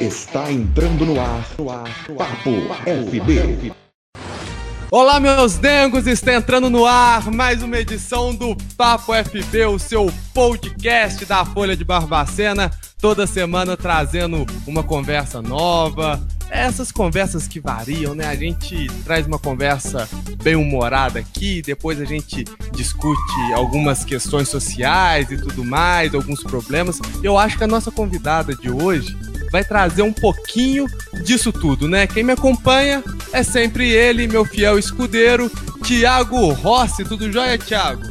Está entrando no ar, no ar, Papo FB. Olá, meus dengos, está entrando no ar mais uma edição do Papo FB, o seu podcast da Folha de Barbacena, toda semana trazendo uma conversa nova. Essas conversas que variam, né? A gente traz uma conversa bem humorada aqui, depois a gente discute algumas questões sociais e tudo mais, alguns problemas. Eu acho que a nossa convidada de hoje vai trazer um pouquinho disso tudo, né? Quem me acompanha é sempre ele, meu fiel escudeiro, Tiago Rossi. Tudo jóia, Tiago?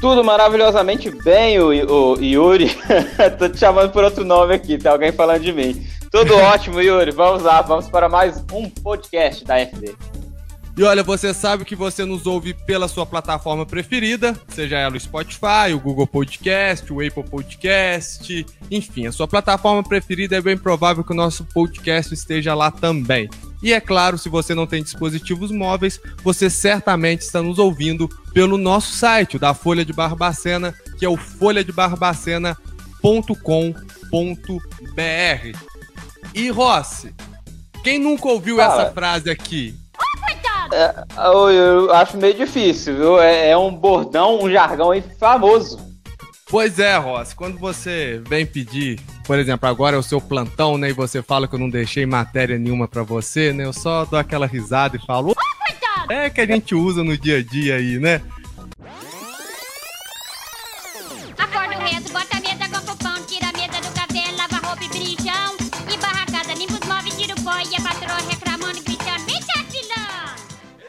Tudo maravilhosamente bem, o, o Yuri. Tô te chamando por outro nome aqui, tem alguém falando de mim. Tudo ótimo, Yuri. Vamos lá, vamos para mais um podcast da FD. E olha, você sabe que você nos ouve pela sua plataforma preferida, seja ela o Spotify, o Google Podcast, o Apple Podcast, enfim, a sua plataforma preferida é bem provável que o nosso podcast esteja lá também. E é claro, se você não tem dispositivos móveis, você certamente está nos ouvindo pelo nosso site, da Folha de Barbacena, que é o folhadebarbacena.com.br. E Rossi, quem nunca ouviu essa frase aqui? É, eu, eu acho meio difícil, viu? É, é um bordão, um jargão aí famoso. Pois é, Ross, quando você vem pedir, por exemplo, agora é o seu plantão, né, e você fala que eu não deixei matéria nenhuma pra você, né, eu só dou aquela risada e falo, é que a gente usa no dia a dia aí, né?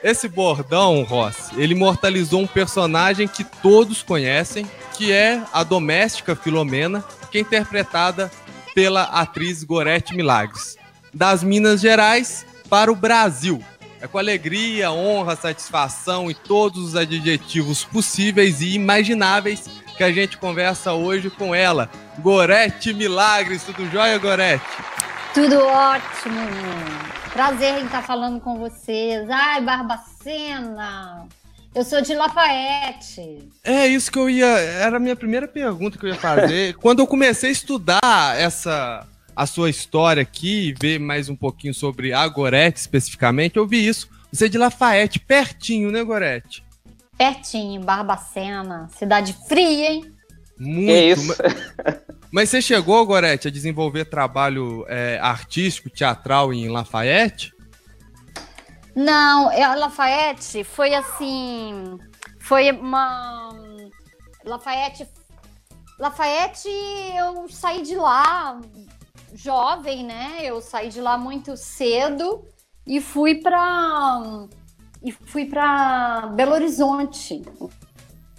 Esse bordão, Ross, ele imortalizou um personagem que todos conhecem, que é a doméstica Filomena, que é interpretada pela atriz Gorete Milagres. Das Minas Gerais para o Brasil. É com alegria, honra, satisfação e todos os adjetivos possíveis e imagináveis que a gente conversa hoje com ela. Gorete Milagres, tudo jóia, Gorete? Tudo ótimo. Prazer em estar falando com vocês. Ai, Barbacena. Eu sou de Lafayette. É isso que eu ia. Era a minha primeira pergunta que eu ia fazer. Quando eu comecei a estudar essa a sua história aqui, ver mais um pouquinho sobre a Gorete especificamente, eu vi isso. Você é de Lafayette, pertinho, né, Gorete? Pertinho, Barbacena. Cidade fria, hein? Muito. Que isso? Mas, mas você chegou, Gorete, a desenvolver trabalho é, artístico, teatral em Lafayette? Não, é, Lafayette foi assim. Foi uma. Lafayette. Lafayette, eu saí de lá jovem, né? Eu saí de lá muito cedo e fui para e fui para Belo Horizonte.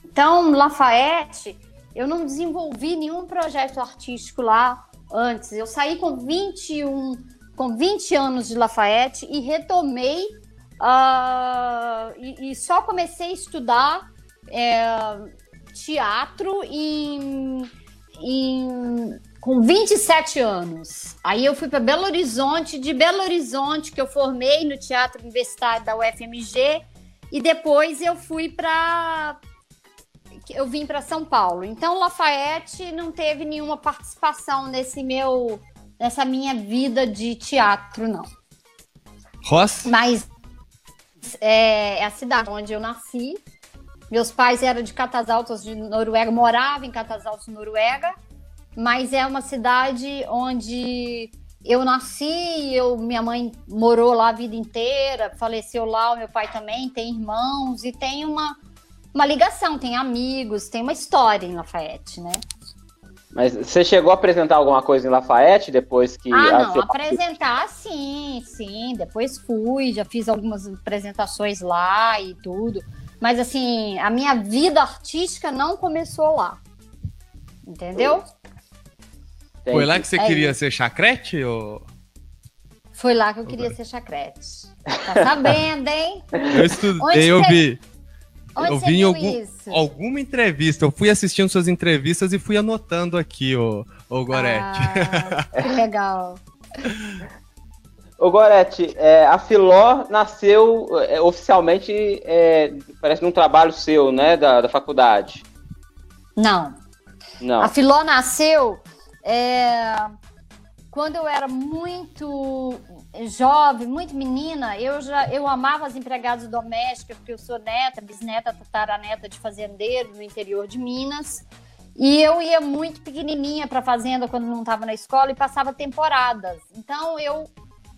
Então, Lafayette, eu não desenvolvi nenhum projeto artístico lá antes. Eu saí com 21, com 20 anos de Lafayette e retomei ah, e, e só comecei a estudar é, teatro em, em com 27 anos. Aí eu fui para Belo Horizonte, de Belo Horizonte que eu formei no Teatro Universitário da UFMG e depois eu fui para eu vim para São Paulo. Então Lafayette não teve nenhuma participação nesse meu nessa minha vida de teatro não. Ross? Mas é, é a cidade onde eu nasci. Meus pais eram de Catas Altas de Noruega, moravam em Catas Altas, Noruega mas é uma cidade onde eu nasci, eu, minha mãe morou lá a vida inteira, faleceu lá, o meu pai também tem irmãos e tem uma, uma ligação, tem amigos, tem uma história em Lafayette, né? Mas você chegou a apresentar alguma coisa em Lafayette depois que. Ah, a- não, apresentar sim, sim, depois fui, já fiz algumas apresentações lá e tudo, mas assim, a minha vida artística não começou lá, entendeu? Foi lá que você É queria isso. ser chacrete? Ou... Foi lá que eu queria ser chacrete. Tá sabendo, hein? Eu estudei, eu vi. Onde eu vi em algum, alguma entrevista. Eu fui assistindo suas entrevistas e fui anotando aqui, ô, ô Gorete. Ah, que legal. Ô Gorete, é, a Filó nasceu é, oficialmente, é, parece num trabalho seu, né, da, da faculdade. Não, Não. a Filó nasceu. É, quando eu era muito jovem, muito menina, eu já eu amava as empregadas domésticas, porque eu sou neta, bisneta, tataraneta de fazendeiro no interior de Minas. E eu ia muito pequenininha para a fazenda quando não estava na escola e passava temporadas. Então eu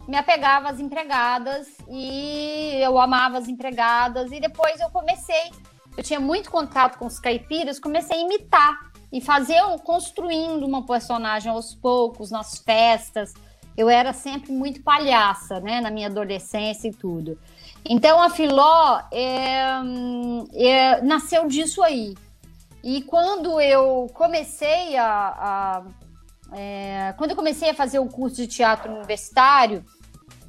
me apegava às empregadas e eu amava as empregadas. E depois eu comecei, eu tinha muito contato com os caipiras, comecei a imitar e fazer, construindo uma personagem aos poucos, nas festas. Eu era sempre muito palhaça, né, na minha adolescência e tudo. Então a Filó é, é, nasceu disso aí. E quando eu comecei a, a é, quando eu comecei a fazer o curso de teatro universitário,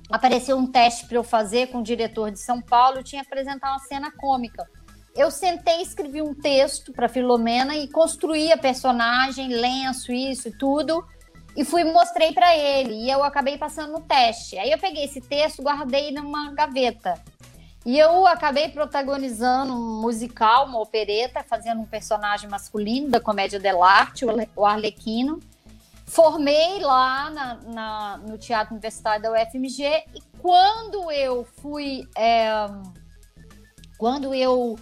apareceu um teste para eu fazer com o diretor de São Paulo. Eu tinha que apresentar uma cena cômica. Eu sentei, escrevi um texto para Filomena e construí a personagem, lenço, isso e tudo, e fui mostrei para ele. E eu acabei passando no teste. Aí eu peguei esse texto, guardei numa gaveta. E eu acabei protagonizando um musical, uma opereta, fazendo um personagem masculino da comédia dell'arte, o Arlequino. Formei lá na, na, no Teatro Universitário da UFMG e quando eu fui. É, quando eu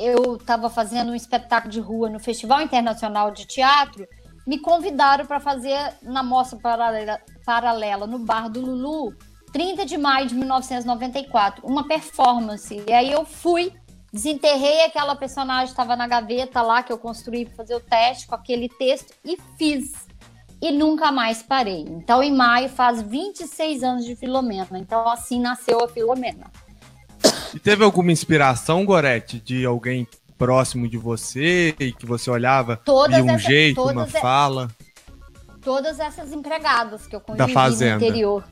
eu estava fazendo um espetáculo de rua no Festival Internacional de Teatro, me convidaram para fazer na mostra paralela, paralela no Bar do Lulu 30 de maio de 1994, uma performance. E aí eu fui, desenterrei aquela personagem, estava na gaveta lá que eu construí para fazer o teste com aquele texto e fiz. E nunca mais parei. Então, em maio faz 26 anos de Filomena. Então, assim nasceu a Filomena. E teve alguma inspiração, Gorete, de alguém próximo de você e que você olhava todas de um essa, jeito, uma fala? Todas essas empregadas que eu convivi no interior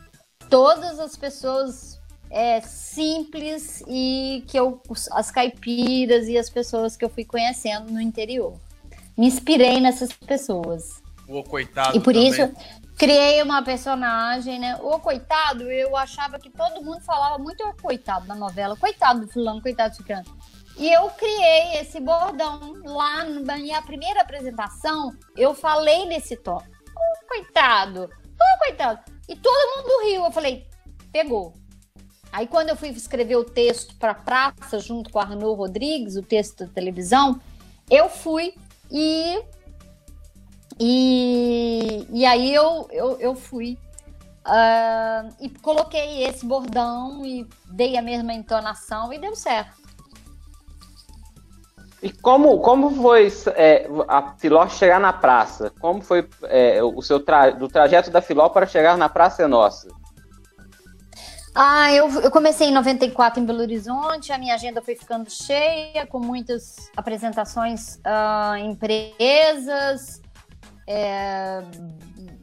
todas as pessoas é, simples e que eu as caipiras e as pessoas que eu fui conhecendo no interior. Me inspirei nessas pessoas. O coitado. E por também. isso criei uma personagem, né? O coitado, eu achava que todo mundo falava muito o coitado na novela, coitado do fulano, coitado do ciclano. E eu criei esse bordão lá na minha primeira apresentação, eu falei nesse tom. Oh, coitado, oh, coitado. E todo mundo riu. Eu falei, pegou. Aí quando eu fui escrever o texto para praça junto com a Arnaud Rodrigues, o texto da televisão, eu fui e e, e aí eu, eu, eu fui uh, e coloquei esse bordão e dei a mesma entonação e deu certo. E como, como foi é, a Filó chegar na praça? Como foi é, o seu tra do trajeto da Filó para chegar na Praça é Nossa? Ah, eu, eu comecei em 94 em Belo Horizonte, a minha agenda foi ficando cheia, com muitas apresentações uh, em empresas, é,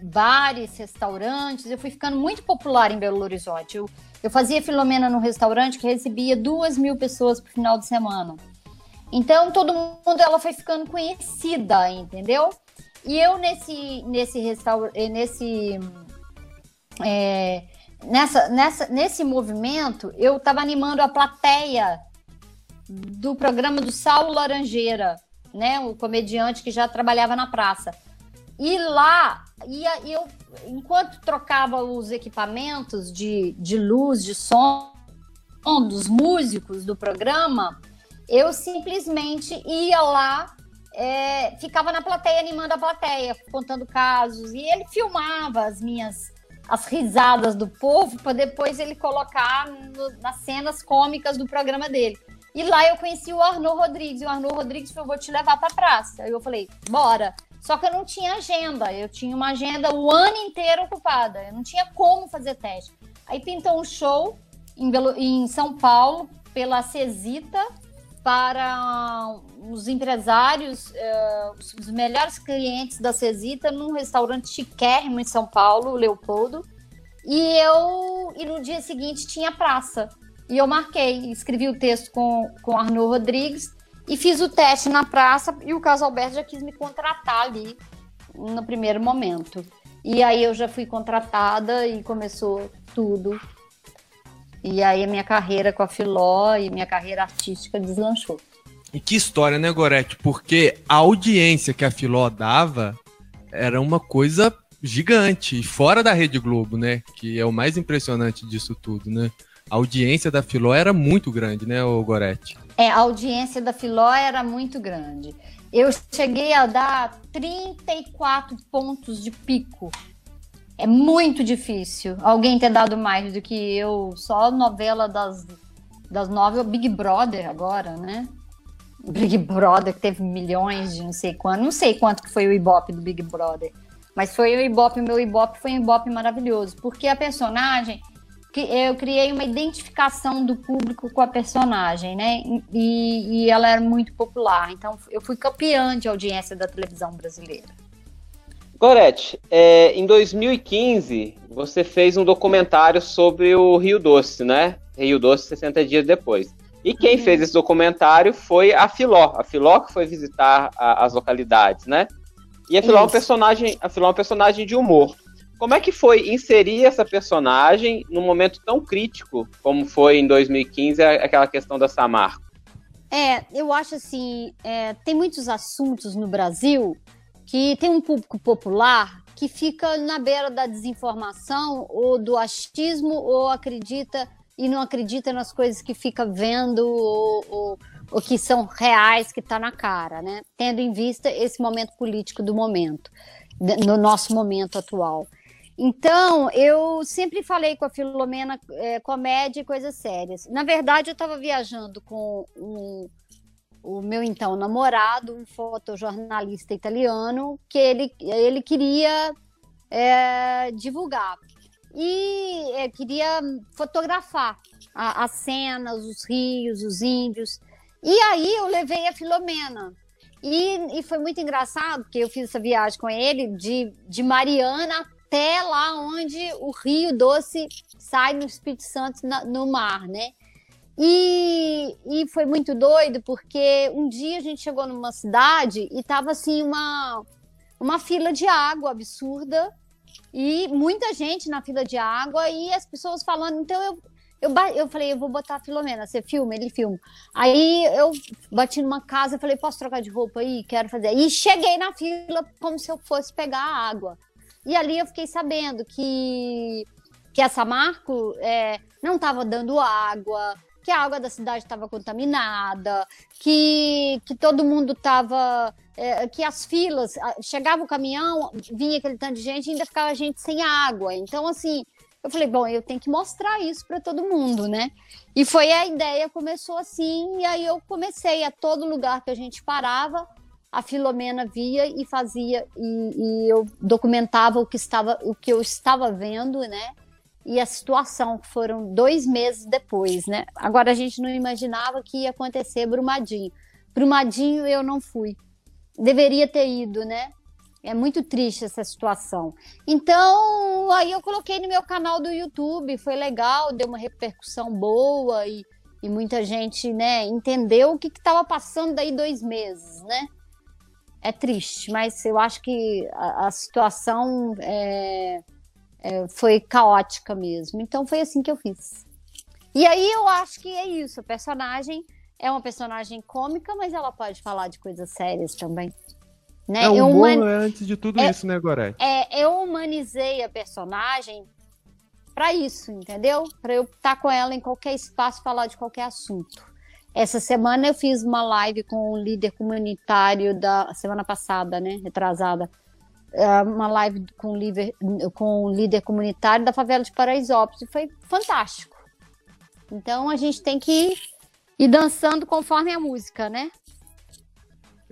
bares, restaurantes. Eu fui ficando muito popular em Belo Horizonte. Eu, eu fazia Filomena no restaurante que recebia duas mil pessoas por final de semana. Então todo mundo ela foi ficando conhecida, entendeu? E eu nesse nesse restaurante, nesse é, nessa, nessa nesse movimento eu estava animando a plateia do programa do Saulo Laranjeira, né, o comediante que já trabalhava na praça. E lá, ia, eu, enquanto trocava os equipamentos de, de luz, de som dos músicos do programa, eu simplesmente ia lá, é, ficava na plateia animando a plateia, contando casos, e ele filmava as minhas as risadas do povo para depois ele colocar no, nas cenas cômicas do programa dele. E lá eu conheci o Arnaud Rodrigues, e o Arnaud Rodrigues falou: vou te levar para praça. Aí eu falei: bora. Só que eu não tinha agenda, eu tinha uma agenda o ano inteiro ocupada, eu não tinha como fazer teste. Aí pintou um show em, Belo, em São Paulo pela Cesita, para os empresários, uh, os melhores clientes da Cesita num restaurante chiquérrimo em São Paulo, Leopoldo. E eu e no dia seguinte tinha praça. E eu marquei, escrevi o texto com, com Arnaud Rodrigues e fiz o teste na praça e o Caso Alberto já quis me contratar ali no primeiro momento. E aí eu já fui contratada e começou tudo e aí a minha carreira com a Filó e minha carreira artística deslanchou. E que história, né, Gorete? Porque a audiência que a Filó dava era uma coisa gigante, fora da Rede Globo, né? Que é o mais impressionante disso tudo, né? A audiência da Filó era muito grande, né, Gorete? É, a audiência da Filó era muito grande. Eu cheguei a dar 34 pontos de pico. É muito difícil alguém ter dado mais do que eu. Só novela das, das nove, o Big Brother agora, né? Big Brother que teve milhões de não sei quanto. Não sei quanto que foi o Ibope do Big Brother. Mas foi o Ibope, o meu Ibope foi um Ibope maravilhoso. Porque a personagem eu criei uma identificação do público com a personagem, né? E, e, ela era muito popular. Então, eu fui campeã de audiência da televisão brasileira. Gorete, é, em 2015, você fez um documentário sobre o Rio Doce, né? Rio Doce 60 dias depois. E quem uhum. fez esse documentário foi a Filó. A Filó que foi visitar a, as localidades, né? E a Filó, é um personagem, a Filó é um personagem de humor. Como é que foi inserir essa personagem num momento tão crítico como foi em 2015 aquela questão da Samarco? É, eu acho assim, é, tem muitos assuntos no Brasil que tem um público popular que fica na beira da desinformação ou do achismo ou acredita e não acredita nas coisas que fica vendo ou, ou, ou que são reais, que está na cara, né? Tendo em vista esse momento político do momento, no nosso momento atual. Então, eu sempre falei com a Filomena é, comédia e coisas sérias. Na verdade, eu estava viajando com um, o meu então namorado, um fotojornalista italiano, que ele, ele queria é, divulgar. E é, queria fotografar as cenas, os rios, os índios. E aí eu levei a Filomena. E, e foi muito engraçado, porque eu fiz essa viagem com ele de, de Mariana até lá onde o Rio Doce sai no Espírito Santo na, no mar, né? E, e foi muito doido porque um dia a gente chegou numa cidade e tava assim uma, uma fila de água absurda e muita gente na fila de água e as pessoas falando. Então eu, eu, eu falei, eu vou botar a Filomena, você filma? Ele filma. Aí eu bati numa casa, falei, posso trocar de roupa aí? Quero fazer. E cheguei na fila como se eu fosse pegar a água. E ali eu fiquei sabendo que, que essa Marco é, não estava dando água, que a água da cidade estava contaminada, que, que todo mundo estava. É, que as filas. Chegava o caminhão, vinha aquele tanto de gente e ainda ficava a gente sem água. Então, assim, eu falei, bom, eu tenho que mostrar isso para todo mundo, né? E foi a ideia, começou assim, e aí eu comecei a todo lugar que a gente parava, a Filomena via e fazia e, e, eu documentava o que estava o que eu estava vendo, né? E a situação que foram dois meses depois, né? Agora a gente não imaginava que ia acontecer Brumadinho. Brumadinho eu não fui. Deveria ter ido, né? É muito triste essa situação. Então, aí eu coloquei no meu canal do YouTube, foi legal, deu uma repercussão boa e, e muita gente, né, entendeu o que estava passando daí dois meses, né? É triste, mas eu acho que a, a situação é, é, foi caótica mesmo. Então foi assim que eu fiz. E aí eu acho que é isso. A personagem é uma personagem cômica, mas ela pode falar de coisas sérias também. Né? É, um human... é antes de tudo é, isso, né, Gorete? É, eu humanizei a personagem para isso, entendeu? Para eu estar tá com ela em qualquer espaço, falar de qualquer assunto. Essa semana eu fiz uma live com o líder comunitário da semana passada, né? Retrasada. É, uma live com o líder, com líder comunitário da favela de Paraisópolis. E foi fantástico. Então a gente tem que ir dançando conforme a música, né?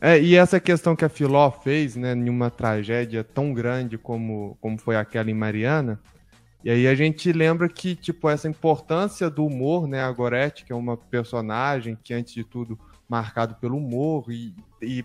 É, e essa questão que a Filó fez, né, em uma tragédia tão grande como, como foi aquela em Mariana, e aí a gente lembra que, tipo, essa importância do humor, né? A Gorete, que é uma personagem que, antes de tudo, marcado pelo humor e, e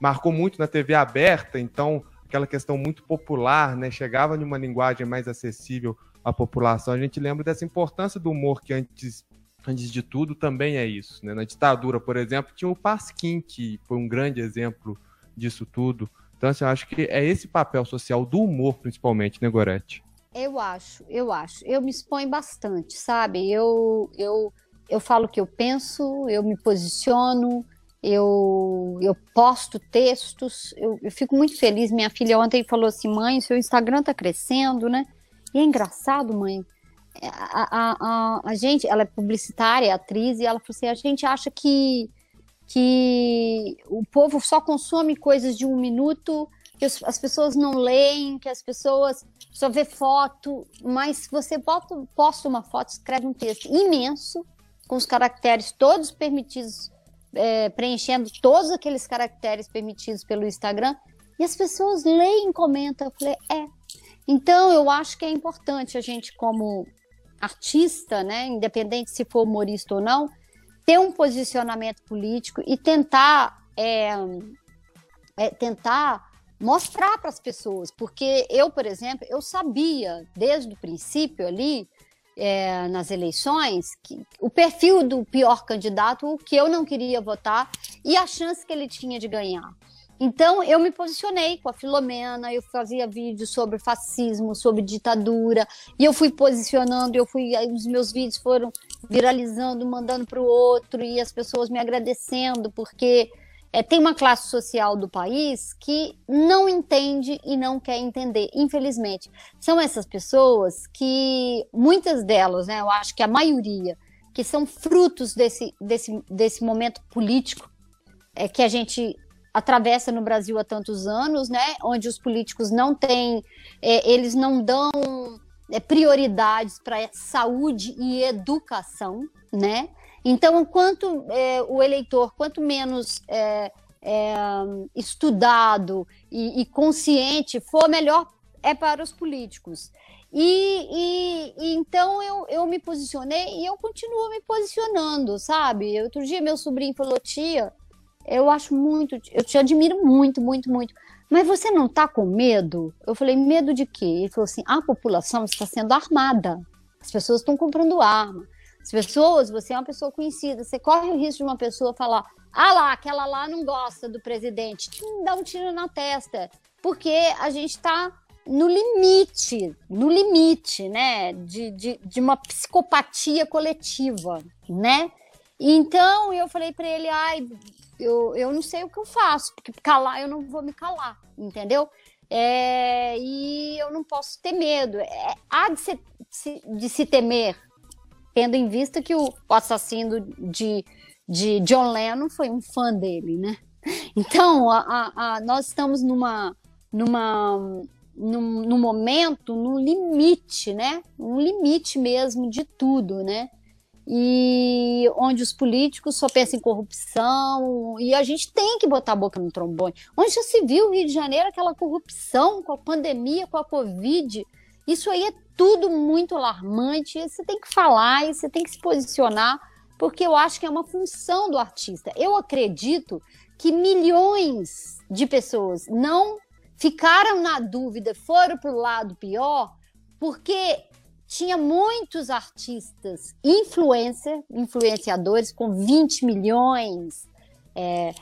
marcou muito na TV aberta, então aquela questão muito popular, né? Chegava numa linguagem mais acessível à população. A gente lembra dessa importância do humor que antes, antes de tudo também é isso, né? Na ditadura, por exemplo, tinha o Pasquim, que foi um grande exemplo disso tudo. Então, assim, eu acho que é esse papel social do humor, principalmente, né, Gorete? Eu acho, eu acho. Eu me exponho bastante, sabe? Eu, eu, eu falo o que eu penso, eu me posiciono eu, eu posto textos, eu, eu fico muito feliz. Minha filha ontem falou assim: mãe, seu Instagram tá crescendo, né? E é engraçado, mãe. A, a, a, a gente, ela é publicitária, é atriz, e ela falou assim: a gente acha que, que o povo só consome coisas de um minuto, que as, as pessoas não leem, que as pessoas só vê foto, mas se você bota, posta uma foto, escreve um texto imenso, com os caracteres todos permitidos é, preenchendo todos aqueles caracteres permitidos pelo Instagram, e as pessoas leem, comentam. Eu falei, é. Então, eu acho que é importante a gente, como artista, né, independente se for humorista ou não, ter um posicionamento político e tentar, é, é, tentar mostrar para as pessoas, porque eu, por exemplo, eu sabia desde o princípio ali é, nas eleições, que, o perfil do pior candidato, o que eu não queria votar e a chance que ele tinha de ganhar. Então, eu me posicionei com a Filomena, eu fazia vídeos sobre fascismo, sobre ditadura, e eu fui posicionando, eu fui, os meus vídeos foram viralizando, mandando para o outro, e as pessoas me agradecendo, porque é, tem uma classe social do país que não entende e não quer entender, infelizmente. São essas pessoas que, muitas delas, né, eu acho que a maioria, que são frutos desse, desse, desse momento político é, que a gente atravessa no Brasil há tantos anos, né, onde os políticos não têm, é, eles não dão é, prioridades para saúde e educação, né? Então, quanto é, o eleitor, quanto menos é, é, estudado e, e, consciente for, melhor é para os políticos. E, e, e, então eu, eu me posicionei e eu continuo me posicionando, sabe? Outro dia meu sobrinho falou, tia, eu acho muito, eu te admiro muito, muito, muito. Mas você não está com medo? Eu falei, medo de quê? Ele falou assim: a população está sendo armada. As pessoas estão comprando arma. As pessoas, você é uma pessoa conhecida, você corre o risco de uma pessoa falar: ah lá, aquela lá não gosta do presidente, te dá um tiro na testa. Porque a gente está no limite, no limite, né, de, de, de uma psicopatia coletiva, né? Então eu falei para ele: ai, eu, eu não sei o que eu faço, porque calar eu não vou me calar, entendeu? É, e eu não posso ter medo. É, há de se, de se temer tendo em vista que o, assassino de, de John Lennon foi um fã dele, né? Então, a, a, a, nós estamos numa, numa, num, num momento, num limite, né? Um limite mesmo de tudo, né? e onde os políticos só pensam em corrupção, e a gente tem que botar a boca no trombone. Onde já se viu o Rio de Janeiro, aquela corrupção com a pandemia, com a Covid, isso aí é tudo muito alarmante. Você tem que falar e você tem que se posicionar, porque eu acho que é uma função do artista. Eu acredito que milhões de pessoas não ficaram na dúvida, foram para o lado pior, porque tinha muitos artistas influencer, influenciadores com 20 milhões, é,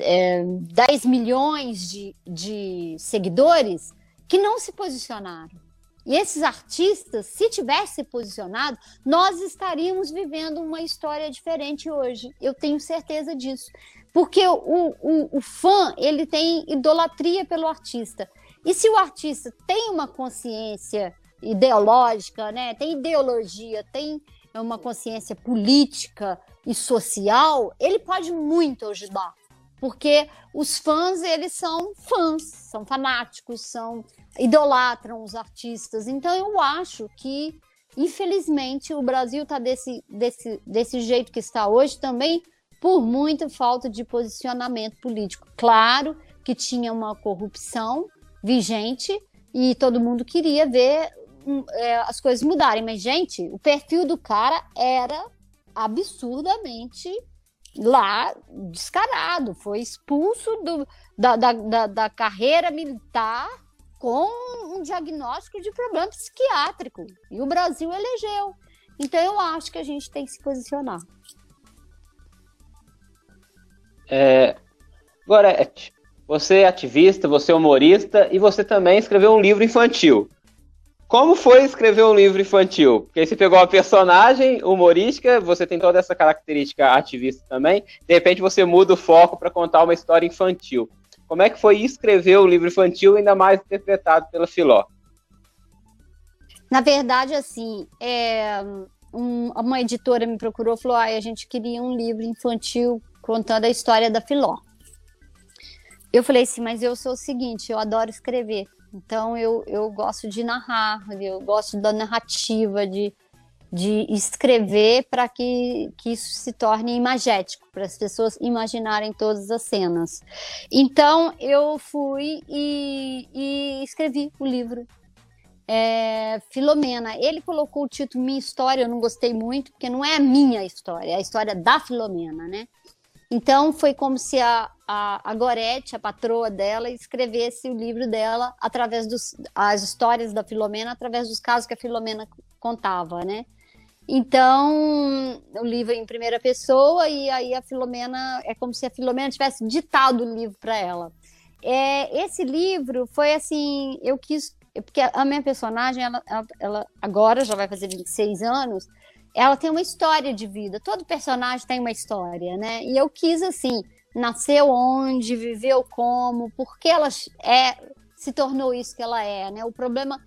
é, 10 milhões de, de seguidores que não se posicionaram. E esses artistas, se tivessem posicionado, nós estaríamos vivendo uma história diferente hoje. Eu tenho certeza disso. Porque o, o, o fã, ele tem idolatria pelo artista. E se o artista tem uma consciência ideológica, né, tem ideologia, tem uma consciência política e social, ele pode muito ajudar. Porque os fãs, eles são fãs, são fanáticos, são idolatram os artistas. Então eu acho que, infelizmente, o Brasil está desse, desse, desse jeito que está hoje também por muita falta de posicionamento político. Claro que tinha uma corrupção vigente e todo mundo queria ver hum, é, as coisas mudarem, mas, gente, o perfil do cara era absurdamente lá descarado, foi expulso do, da, da, da, da carreira militar com um diagnóstico de problema psiquiátrico. E o Brasil elegeu. Então eu acho que a gente tem que se posicionar. É, Gorete, você é ativista, você é humorista e você também escreveu um livro infantil. Como foi escrever um livro infantil? Porque aí você pegou uma personagem humorística, você tem toda essa característica ativista também, de repente você muda o foco para contar uma história infantil. Como é que foi escrever o livro infantil, ainda mais interpretado pela Filó? Na verdade, assim, é, um- uma editora me procurou e falou: ah, a gente queria um livro infantil contando a história da Filó. Eu falei assim, mas eu sou o seguinte, eu adoro escrever. Então eu, eu gosto de narrar, eu gosto da narrativa, de, de escrever para que, que isso se torne imagético, para as pessoas imaginarem todas as cenas. Então eu fui e, e escrevi o livro é, Filomena. Ele colocou o título Minha História, eu não gostei muito, porque não é a minha história, é a história da Filomena, né? Então foi como se a, a, a Gorete, a patroa dela, escrevesse o livro dela através dos as histórias da Filomena, através dos casos que a Filomena contava, né? Então, o livro é em primeira pessoa e aí a Filomena é como se a Filomena tivesse ditado o livro para ela. É, esse livro foi assim, eu quis porque a minha personagem, ela, ela, agora já vai fazer 26 anos, ela tem uma história de vida. Todo personagem tem uma história, né? E eu quis, assim, nasceu onde, viveu como, por que ela é, se tornou isso que ela é, né? O problema,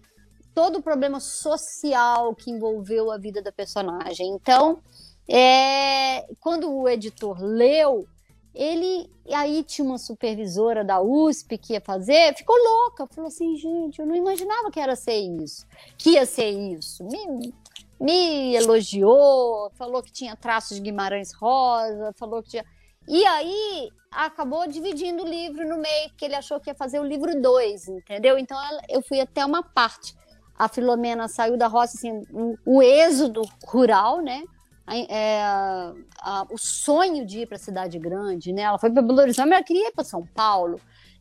todo o problema social que envolveu a vida da personagem. Então, é, quando o editor leu, ele aí tinha uma supervisora da USP que ia fazer, ficou louca, falou assim, gente, eu não imaginava que era ser isso, que ia ser isso. Me, me elogiou, falou que tinha traços de Guimarães Rosa, falou que tinha. E aí acabou dividindo o livro no meio, porque ele achou que ia fazer o livro 2, entendeu? Então eu fui até uma parte. A Filomena saiu da roça, assim, o, êxodo rural, né? é, a, o sonho de ir para a cidade grande, né? Ela foi para Belo Horizonte, mas ela queria ir para São Paulo.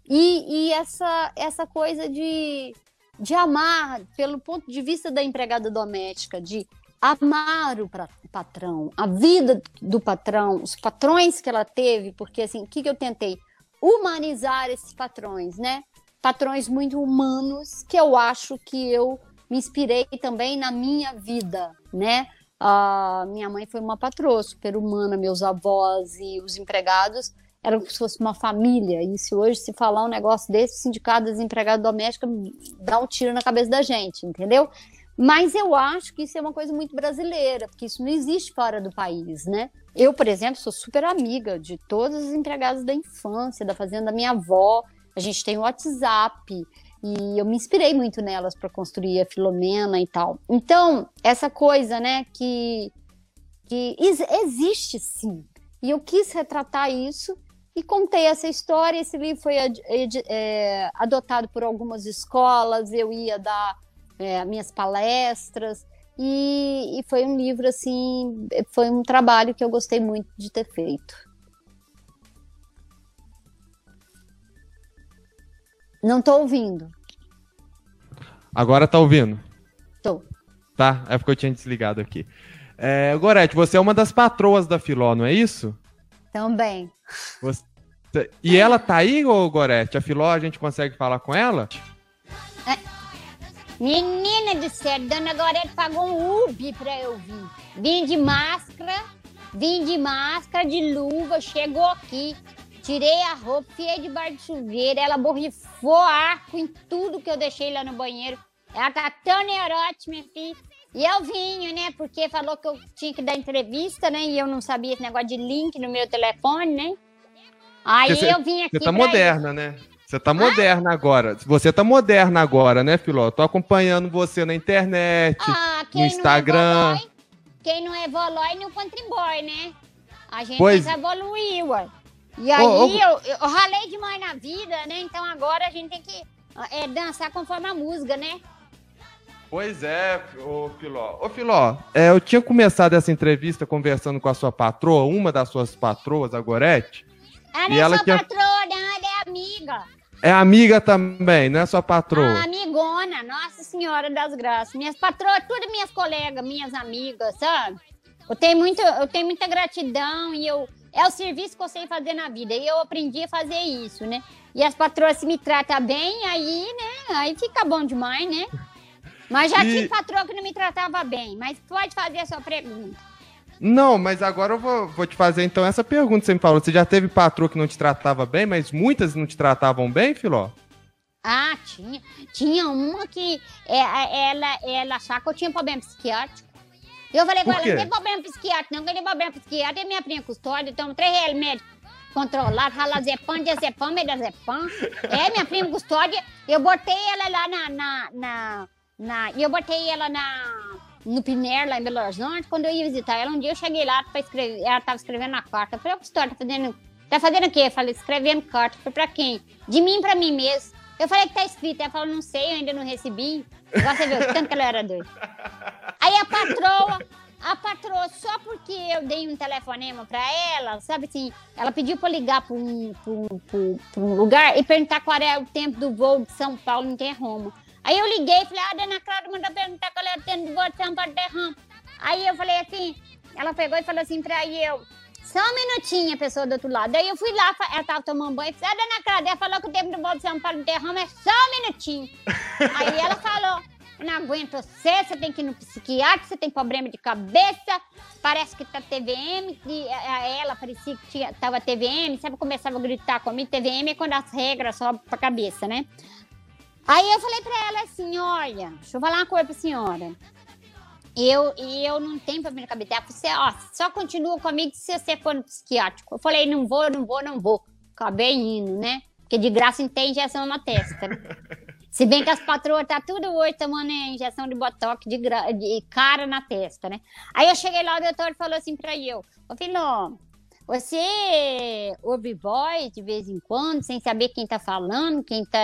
E, e, essa, essa coisa de, de amar, pelo ponto de vista da empregada doméstica, de amar o patrão, a vida do patrão, os patrões que ela teve, porque assim, o que, que eu tentei? Humanizar esses patrões, né? Patrões muito humanos que eu acho que eu me inspirei também na minha vida, né? A minha mãe foi uma patroa super humana, meus avós e os empregados eram como se fosse uma família. E se hoje se falar um negócio desse, o sindicato das empregadas domésticas dá um tiro na cabeça da gente, entendeu? Mas eu acho que isso é uma coisa muito brasileira, porque isso não existe fora do país, né? Eu, por exemplo, sou super amiga de todas as empregadas da infância, da fazenda da minha avó. A gente tem o WhatsApp. E eu me inspirei muito nelas para construir a Filomena e tal. Então, essa coisa, né, que, que existe sim. E eu quis retratar isso e contei essa história. Esse livro foi é, adotado por algumas escolas, eu ia dar é, minhas palestras. E, e foi um livro, assim, foi um trabalho que eu gostei muito de ter feito. Não tô ouvindo. Agora tá ouvindo? Tô. Tá, é porque eu tinha desligado aqui. É, Gorete, você é uma das patroas da Filó, não é isso? Também. Você... E ela tá aí, ô Gorete? A Filó, a gente consegue falar com ela? É. Menina do céu, Dona Gorete pagou um Ubi pra eu vir. Vim de máscara, vim de máscara, de luva, chegou aqui. Tirei a roupa, fiei debaixo de chuveiro, ela borrifou arco em tudo que eu deixei lá no banheiro. Ela tá tão neurótica, minha filha. E eu vinha, né? Porque falou que eu tinha que dar entrevista, né? E eu não sabia esse negócio de link no meu telefone, né? Aí eu vim aqui. Você tá moderna, né? Você tá moderna ah? agora. Você tá moderna agora, né, Filó? Tô acompanhando você na internet, ah, no Instagram. Não é quem não é Volói não contribui, né? A gente pois... evoluiu, ué. E aí oh, oh. Eu, eu ralei demais na vida, né? Então agora a gente tem que é, dançar conforme a música, né? Pois é, ô Filó. Ô Filó, é, eu tinha começado essa entrevista conversando com a sua patroa, uma das suas patroas, a Gorete. Ela não é ela sua tinha... patroa, não, ela é amiga. É amiga também, não é sua patroa? Ah, amigona, Nossa Senhora das Graças. Minhas patroas, todas minhas colegas, minhas amigas, sabe? Eu tenho, muito, eu tenho muita gratidão e eu, é o serviço que eu sei fazer na vida. E eu aprendi a fazer isso, né? E as patroas se me tratam bem, aí, né? Aí fica bom demais, né? Mas já E- tive patroa que não me tratava bem. Mas pode fazer a sua pergunta. Não, mas agora eu vou, vou te fazer então essa pergunta. Você me falou, você já teve patroa que não te tratava bem, mas muitas não te tratavam bem, Filó? Ah, tinha. Tinha uma que é, ela, ela achava que eu tinha problema psiquiátrico. Eu falei com ela, não tem problema psiquiátrico, não, eu tenho problema psiquiátrico. É minha prima custódia, então três remédios controlados, ralazepam, diazepam, medazepam. É, minha prima custódia. Eu botei ela lá na... na, na, na eu botei ela na... No Piner, lá em Belo Horizonte, quando eu ia visitar ela, um dia eu cheguei lá pra escrever, ela tava escrevendo a carta. Eu falei, ô, Custódia, tá fazendo, tá fazendo o quê? Eu falei, escrevendo carta. Eu falei, pra quem? De mim pra mim mesmo. Eu falei que tá escrito. Ela falou, não sei, eu ainda não recebi. Você vê o tanto que ela era doida. Aí a patroa, a patroa, só porque eu dei um telefonema pra ela, sabe assim, ela pediu pra eu ligar um, pra um- pra um- pra um lugar e perguntar qual era o tempo do voo de São Paulo em Roma. Aí eu liguei e falei, ah, dona Clara mandou perguntar qual era o tempo do voo de São Paulo em Roma. Aí eu falei assim, ela pegou e falou assim pra eu, só um minutinho, a pessoa do outro lado. Aí eu fui lá, ela tava tomando banho, e falei, ah, dona Clara, ela falou que o tempo do voo de São Paulo em Roma é só um minutinho. Aí ela falou, eu não aguento você, você tem que ir no psiquiatra, você tem problema de cabeça, parece que tá TVM, e a- a- ela parecia que tinha, tava TVM, sempre começava a gritar comigo, TVM é quando as regras sobem pra cabeça, né? Aí eu falei pra ela assim, olha, deixa eu falar uma coisa pra senhora. Eu, e eu não tenho problema de. Ela falou assim, ó, só continua comigo se você for no psiquiátrico. Eu falei, não vou, não vou, não vou. Acabei indo, né? Porque de graça não tem injeção na testa, né? Se bem que as patroas tá tudo hoje tomando injeção de botox de, gra- de cara na testa, né? Aí eu cheguei lá, o doutor falou assim pra eu, ô filho, você ouve voz de vez em quando, sem saber quem tá falando, quem tá,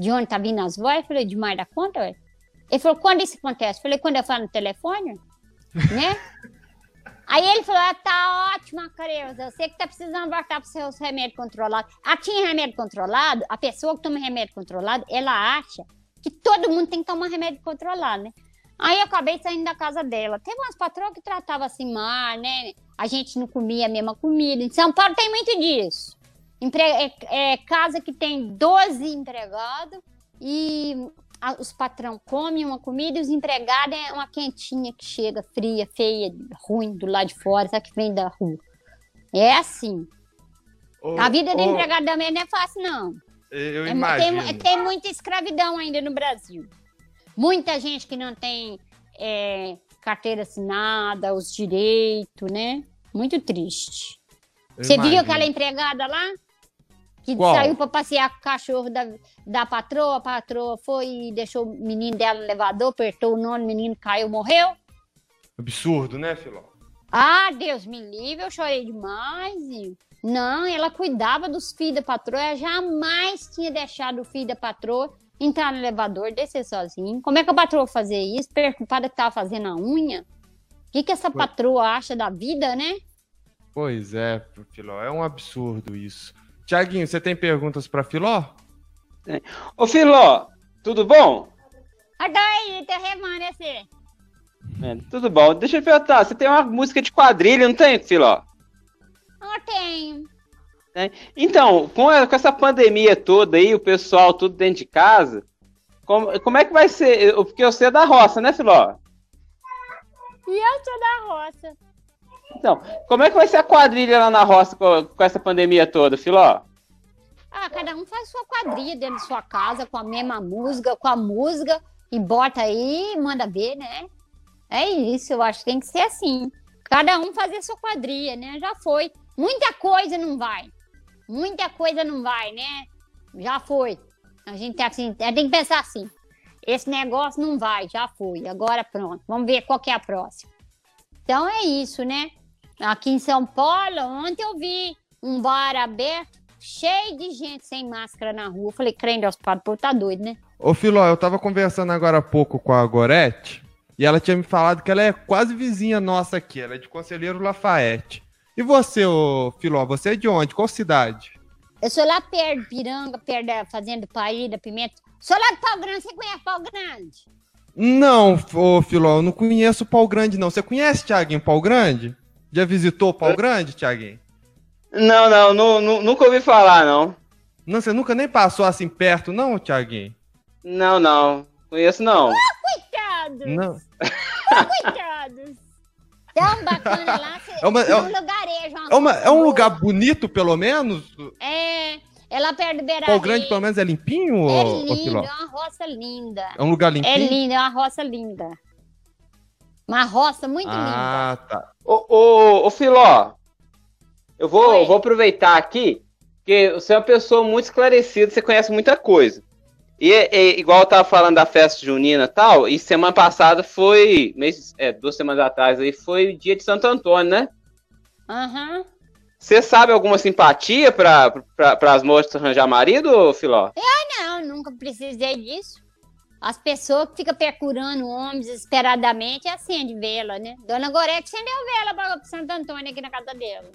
de onde tá vindo as vozes? Eu falei, demais da conta, ué. Ele falou, quando isso acontece? Eu falei, quando eu falo no telefone, né? Aí ele falou, ah, tá ótima, Creuza, eu sei que tá precisando voltar pros seus remédios controlados. Ah, tinha remédio controlado? A pessoa que toma remédio controlado, ela acha que todo mundo tem que tomar remédio controlado, né? Aí eu acabei saindo da casa dela. Teve umas patroas que tratavam assim mal, né? A gente não comia a mesma comida. Em São Paulo tem muito disso. Empre- é, é casa que tem 12 empregados e a- os patrão comem uma comida e os empregados é uma quentinha que chega fria, feia, ruim do lado de fora, sabe que vem da rua. É assim. A vida do empregado também não é fácil, não. Eu É, imagino. tem, tem muita escravidão ainda no Brasil. Muita gente que não tem é, carteira assinada, os direitos, né? Muito triste. eu Você viu imagino. aquela empregada lá? Que Qual? saiu para passear com o cachorro da, da patroa, a patroa foi e deixou o menino dela no elevador, apertou o nono, o menino caiu, morreu. Absurdo, né, Filó? Ah, Deus me livre, eu chorei demais. Não, ela cuidava dos filhos da patroa, ela jamais tinha deixado o filho da patroa entrar no elevador, descer sozinho. Como é que a patroa fazia isso? Preocupada que tava fazendo a unha? O que, que essa Foi. patroa acha da vida, né? Pois é, Filó, é um absurdo isso. Tiaguinho, você tem perguntas pra Filó? Ô Filó, tudo bom? Adai, teu remando esse. É, tudo bom. Deixa eu perguntar, você tem uma música de quadrilha, não tem, Filó? Não tenho. Então, com, a- com essa pandemia toda aí, o pessoal tudo dentro de casa, como, como é que vai ser? Porque você é da roça, né, Filó? E eu sou da roça. Então, como é que vai ser a quadrilha lá na roça com, com essa pandemia toda, Filó? Ah, cada um faz sua quadrilha dentro de sua casa, com a mesma música, com a música, e bota aí manda ver, né? É isso, eu acho que tem que ser assim. Cada um fazer sua quadrilha, né? Já foi. Muita coisa não vai. Muita coisa não vai, né? Já foi. A gente tem, assim, tem que pensar assim. Esse negócio não vai, já foi. Agora pronto. Vamos ver qual que é a próxima. Então é isso, né? Aqui em São Paulo, ontem eu vi um bar aberto cheio de gente sem máscara na rua. Eu falei, crendo aos padres, pô, tá doido, né? Ô, Filó, eu tava conversando agora há pouco com a Gorete e ela tinha me falado que ela é quase vizinha nossa aqui. Ela é de Conselheiro Lafayette. E você, ô Filó, você é de onde? Qual cidade? Eu sou lá perto de Piranga, perto da Fazenda do Paí, da Pimenta. Sou lá de Pau Grande, você conhece Pau Grande? Não, ô Filó, eu não conheço Pau Grande, não. Você conhece, Tiaguinho, Pau Grande? Já visitou Pau Grande, Tiaguinho? Não, não, nu- nu- nunca ouvi falar, não. Não, você nunca nem passou assim perto, não, Tiaguinho? Não, não. Conheço, não. Ui, Não. Coitados. Tão bacana lá. É uma- é no um- lugarejo. É, uma- é um lugar bonito, pelo menos? É, é lá perto do Beira Pau Grande, pelo menos, é limpinho, É ô lindo, Filó? é uma roça linda. É um lugar É limpinho? lindo, é uma roça linda. Uma roça muito linda. Ah, tá. Ô, ô, ô Filó, eu vou, Oi. eu vou aproveitar aqui, porque você é uma pessoa muito esclarecida, você conhece muita coisa. E, e, igual eu tava falando da festa junina e tal, e semana passada foi, mês, é, duas semanas atrás aí, foi o dia de Santo Antônio, né? Aham. Você sabe alguma simpatia para pra, as moças arranjar marido, Filó? Não, nunca precisei disso. As pessoas que ficam procurando homens desesperadamente acende vela, né? Dona Gorete acendeu vela para Santo Antônio aqui na casa dela.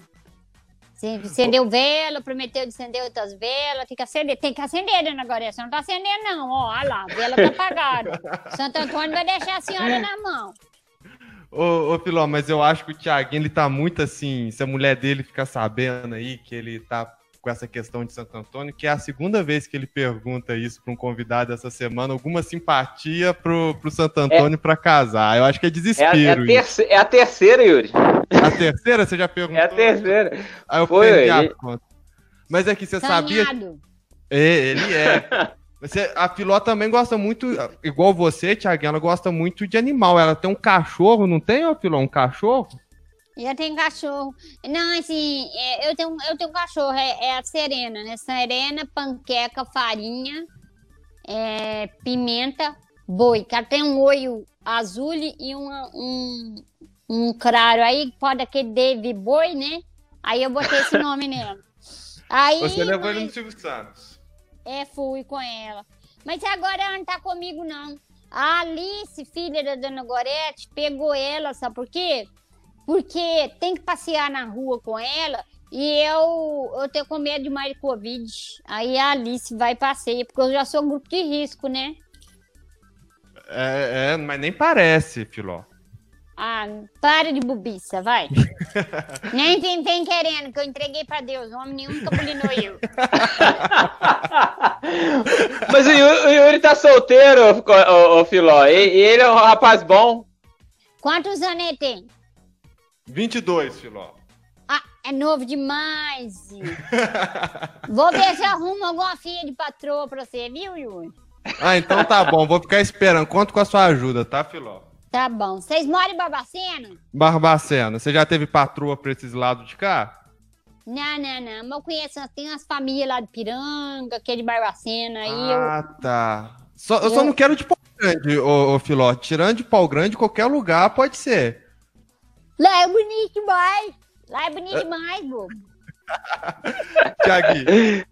Acendeu vela, prometeu de acender outras velas, tem que acender, tem que acender, dona Gorete. Você não tá acendendo, não. Ó, olha lá, vela tá apagada. Santo Antônio vai deixar a senhora na mão. Ô, ô Filó, mas eu acho que o Thiaguinho, ele tá muito assim, se a mulher dele ficar sabendo aí que ele tá com essa questão de Santo Antônio, que é a segunda vez que ele pergunta isso para um convidado essa semana, alguma simpatia pro, pro Santo Antônio pra casar. Eu acho que é É a, é, a desespero. isso. terce- é a terceira, Yuri. a terceira você já perguntou? É a terceira. Aí eu Foi, perdi a ele- conta. Mas é que você sabia Sanhado. É, ele é. Você, a Filó também gosta muito, igual você, Thiago, ela gosta muito de animal. Ela tem um cachorro, não tem, Filó? Um cachorro? Já tem cachorro. Não, assim, é, eu, tenho, eu tenho um cachorro, é, é a Serena, né? Serena, panqueca, farinha, é, pimenta, boi. Ela tem um olho azul e uma- um, um claro. Aí pode aquele Dave Boi, né? Aí eu botei esse nome nela. Aí, Você levou ele no Silvio Santos. é, fui com ela. Mas agora ela não tá comigo, não. A Alice, filha da dona Gorete, pegou ela, sabe por quê? Porque tem que passear na rua com ela e eu, eu tenho com medo de mais de Covid. Aí a Alice vai e passeia, porque eu já sou grupo de risco, né? É, é, mas nem parece, Filó. Ah, para de bobiça, vai. Nem vem, vem querendo, que eu entreguei pra Deus. Homem nenhum nunca bulinou eu. Mas o Yuri, o Yuri tá solteiro, ô, ô, ô, Filó. E, e ele é um rapaz bom. Quantos anos ele tem? 22, Filó. Ah, é novo demais. Vou ver se arrumo alguma filha de patroa pra você, viu, Yuri? Ah, então tá bom, vou ficar esperando. Conto com a sua ajuda, tá, Filó? Tá bom. Vocês moram em Barbacena? Barbacena, você já teve patroa pra esses lados de cá? Não, não, não. Mas eu conheço, tem umas famílias lá de Piranga, que é de Barbacena. Aí eu. Ah, tá. Só, eu só Eu- não quero de pau grande, ô, ô Filó. Tirando de pau grande, qualquer lugar pode ser. Lá é bonito demais. Lá é bonito demais, bobo. Tiaguinho.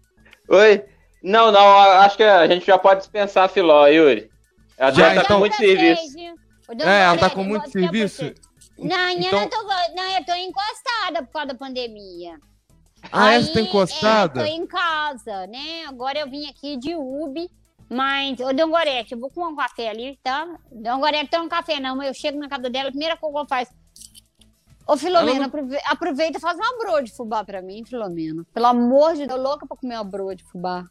Oi? Não, não, acho que a gente já pode dispensar a Filó, Yuri. Ela Já, já tá então- com muito serviço. É, ela tá com eu muito serviço? Não, eu Então- não, tô, não, eu tô encostada por causa da pandemia. Ah, é? Aí, Você tá encostada? É, tô em casa, né? Agora eu vim aqui de Ubi, mas, ô, Dona Gorete, eu vou com um café ali, tá? Dona Gorete, toma um café não, mas eu chego na casa dela, a primeira coisa que eu faço... Ô, Filomena, não- aprove- aproveita e faz uma broa de fubá pra mim, Filomena. Pelo amor de Deus, louca pra comer uma broa de fubá.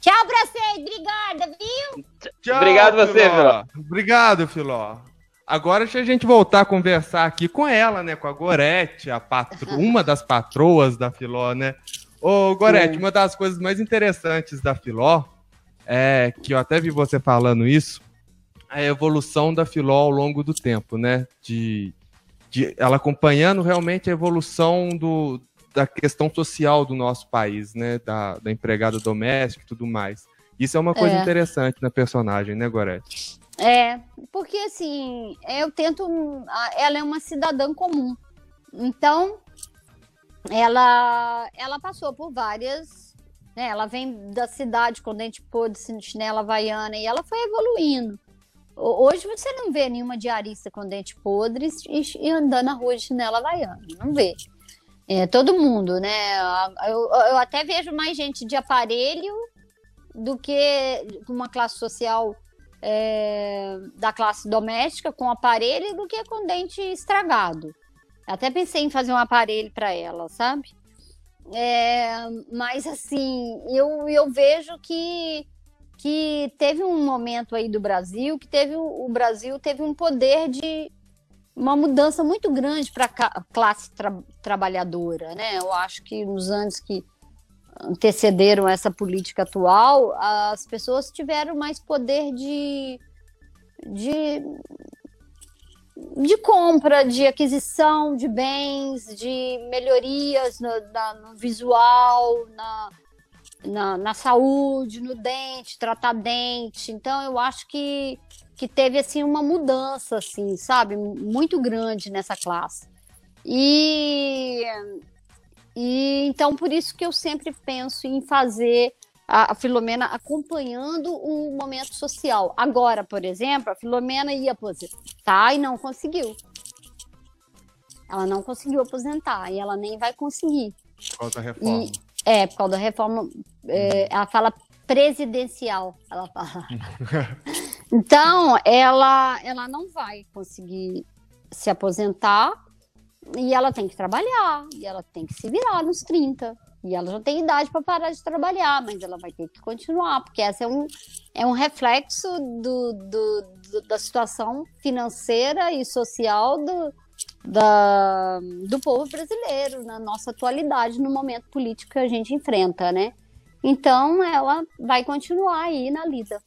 Tchau pra vocês, obrigada, viu? Tchau, Obrigado você, Filó. Obrigado, Filó. Agora deixa a gente voltar a conversar aqui com ela, né? Com a Gorete, a patro... uma das patroas da Filó, né? Ô, Gorete, uma das coisas mais interessantes da Filó é que eu até vi você falando isso, a evolução da Filó ao longo do tempo, né? De, de ela acompanhando realmente a evolução do, da questão social do nosso país, né? Da, da empregada doméstica e tudo mais. Isso é uma coisa É. interessante na personagem, né, Gorete? É, porque assim, eu tento. a- Ela é uma cidadã comum. Então, ela, ela passou por várias. Né, ela vem da cidade com dente podre, chinela havaiana, e ela foi evoluindo. Ho- Hoje você não vê nenhuma diarista com dente podre e, andando na rua de chinela havaiana. Não vê. É, todo mundo, né? Eu, eu até vejo mais gente de aparelho do que uma classe social é, da classe doméstica com aparelho do que com dente estragado. Até pensei em fazer um aparelho para ela, sabe? É, mas assim, eu, eu vejo que, que teve um momento aí do Brasil que teve o Brasil teve um poder de uma mudança muito grande para a classe tra trabalhadora, né? Eu acho que nos anos que antecederam essa política atual, as pessoas tiveram mais poder de, de, de compra, de aquisição de bens, de melhorias no, na, no visual, na, na, na, saúde, no dente, tratar dente. Então, eu acho que, que teve assim uma mudança, assim, sabe, muito grande nessa classe. E, e então por isso que eu sempre penso em fazer a, Filomena acompanhando o momento social. Agora, por exemplo, a Filomena ia aposentar e não conseguiu. Ela não conseguiu aposentar e ela nem vai conseguir. Por causa da reforma. E, é, por causa da reforma. É, ela fala presidencial. Ela fala. então, ela, ela não vai conseguir se aposentar e ela tem que trabalhar, e ela tem que se virar nos 30. E ela já tem idade para parar de trabalhar, mas ela vai ter que continuar, porque essa é um, é um reflexo do, do, do da situação financeira e social do, da, do povo brasileiro, na nossa atualidade, no momento político que a gente enfrenta, né? Então, ela vai continuar aí na lida.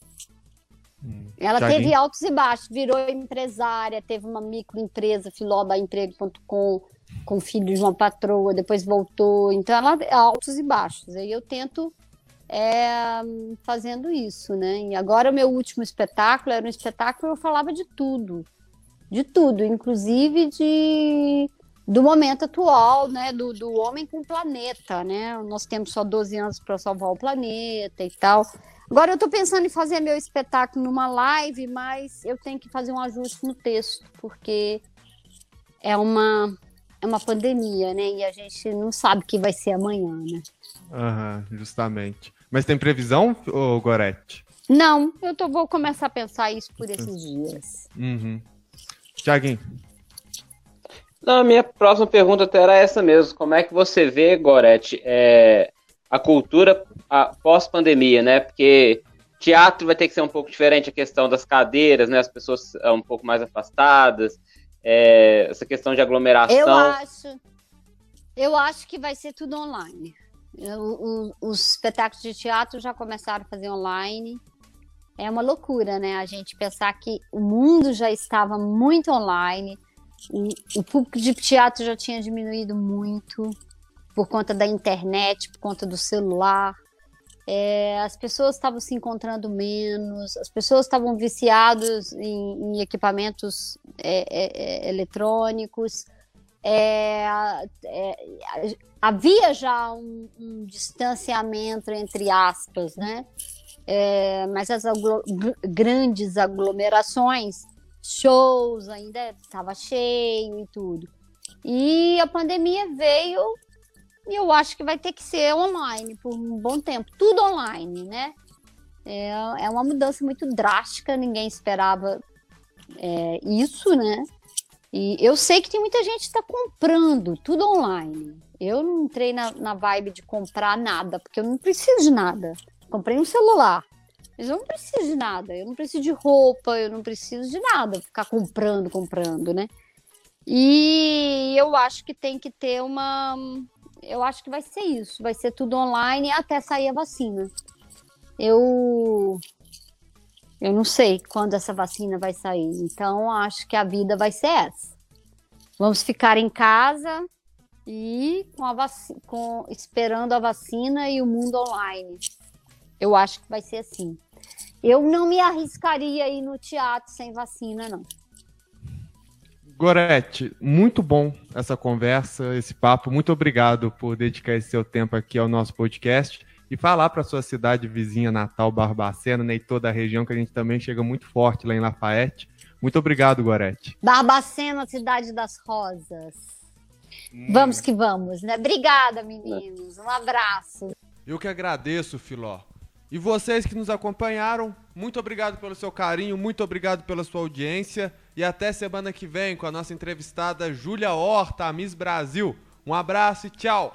Hum. Ela teve altos e baixos, virou empresária, teve uma microempresa, filobaemprego.com, com filho de uma patroa, depois voltou. Então, ela altos e baixos. Aí eu tento é, fazendo isso, né? E agora o meu último espetáculo era um espetáculo que eu falava de tudo. De tudo, inclusive de do momento atual, né, do, do homem com o planeta, né? Nós temos só 12 anos para salvar o planeta e tal. Agora eu estou pensando em fazer meu espetáculo numa live, mas eu tenho que fazer um ajuste no texto, porque é uma, é uma pandemia, né? E a gente não sabe o que vai ser amanhã, né? Aham, justamente. Mas tem previsão, ô Gorete? Não, eu tô, vou começar a pensar isso por esses dias. Uhum. Tiaguinho. Não, a minha próxima pergunta até era essa mesmo. Como é que você vê, Gorete, é, a cultura pós-pandemia, né? Porque teatro vai ter que ser um pouco diferente, a questão das cadeiras, né? As pessoas um pouco mais afastadas, é, essa questão de aglomeração. Eu acho, eu acho que vai ser tudo online. Eu, os espetáculos de teatro já começaram a fazer online. É uma loucura, né? A gente pensar que o mundo já estava muito online, o, o público de teatro já tinha diminuído muito por conta da internet, por conta do celular. É, as pessoas estavam se encontrando menos, as pessoas estavam viciadas em, em equipamentos é, é, é eletrônicos. É, é, havia já um, um, distanciamento entre aspas, né? Mas as aglo grandes aglomerações, shows ainda estava cheio e tudo. E a pandemia veio e eu acho que vai ter que ser online por um bom tempo. Tudo online, né? É, é uma mudança muito drástica, ninguém esperava é, isso, né? E eu sei que tem muita gente que está comprando tudo online. Eu não entrei na, na vibe de comprar nada, porque eu não preciso de nada. Comprei um celular. Mas eu não preciso de nada. Eu não preciso de roupa, eu não preciso de nada. Ficar comprando, comprando, né? E eu acho que tem que ter uma, eu acho que vai ser isso. Vai ser tudo online até sair a vacina. Eu. Eu não sei quando essa vacina vai sair. Então, acho que a vida vai ser essa. Vamos ficar em casa e com a vac... com... esperando a vacina e o mundo online. Eu acho que vai ser assim. Eu não me arriscaria aí no teatro sem vacina, não. Gorete, muito bom essa conversa, esse papo. Muito obrigado por dedicar esse seu tempo aqui ao nosso podcast e falar para sua cidade vizinha Natal, Barbacena né, e toda a região, que a gente também chega muito forte lá em Lafayette. Muito obrigado, Gorete. Barbacena, cidade das rosas. Hum. Vamos que vamos, né? Obrigada, meninos. Um abraço. Eu que agradeço, Filó. E vocês que nos acompanharam, muito obrigado pelo seu carinho, muito obrigado pela sua audiência. E até semana que vem com a nossa entrevistada Júlia Horta, Miss Brasil. Um abraço e tchau!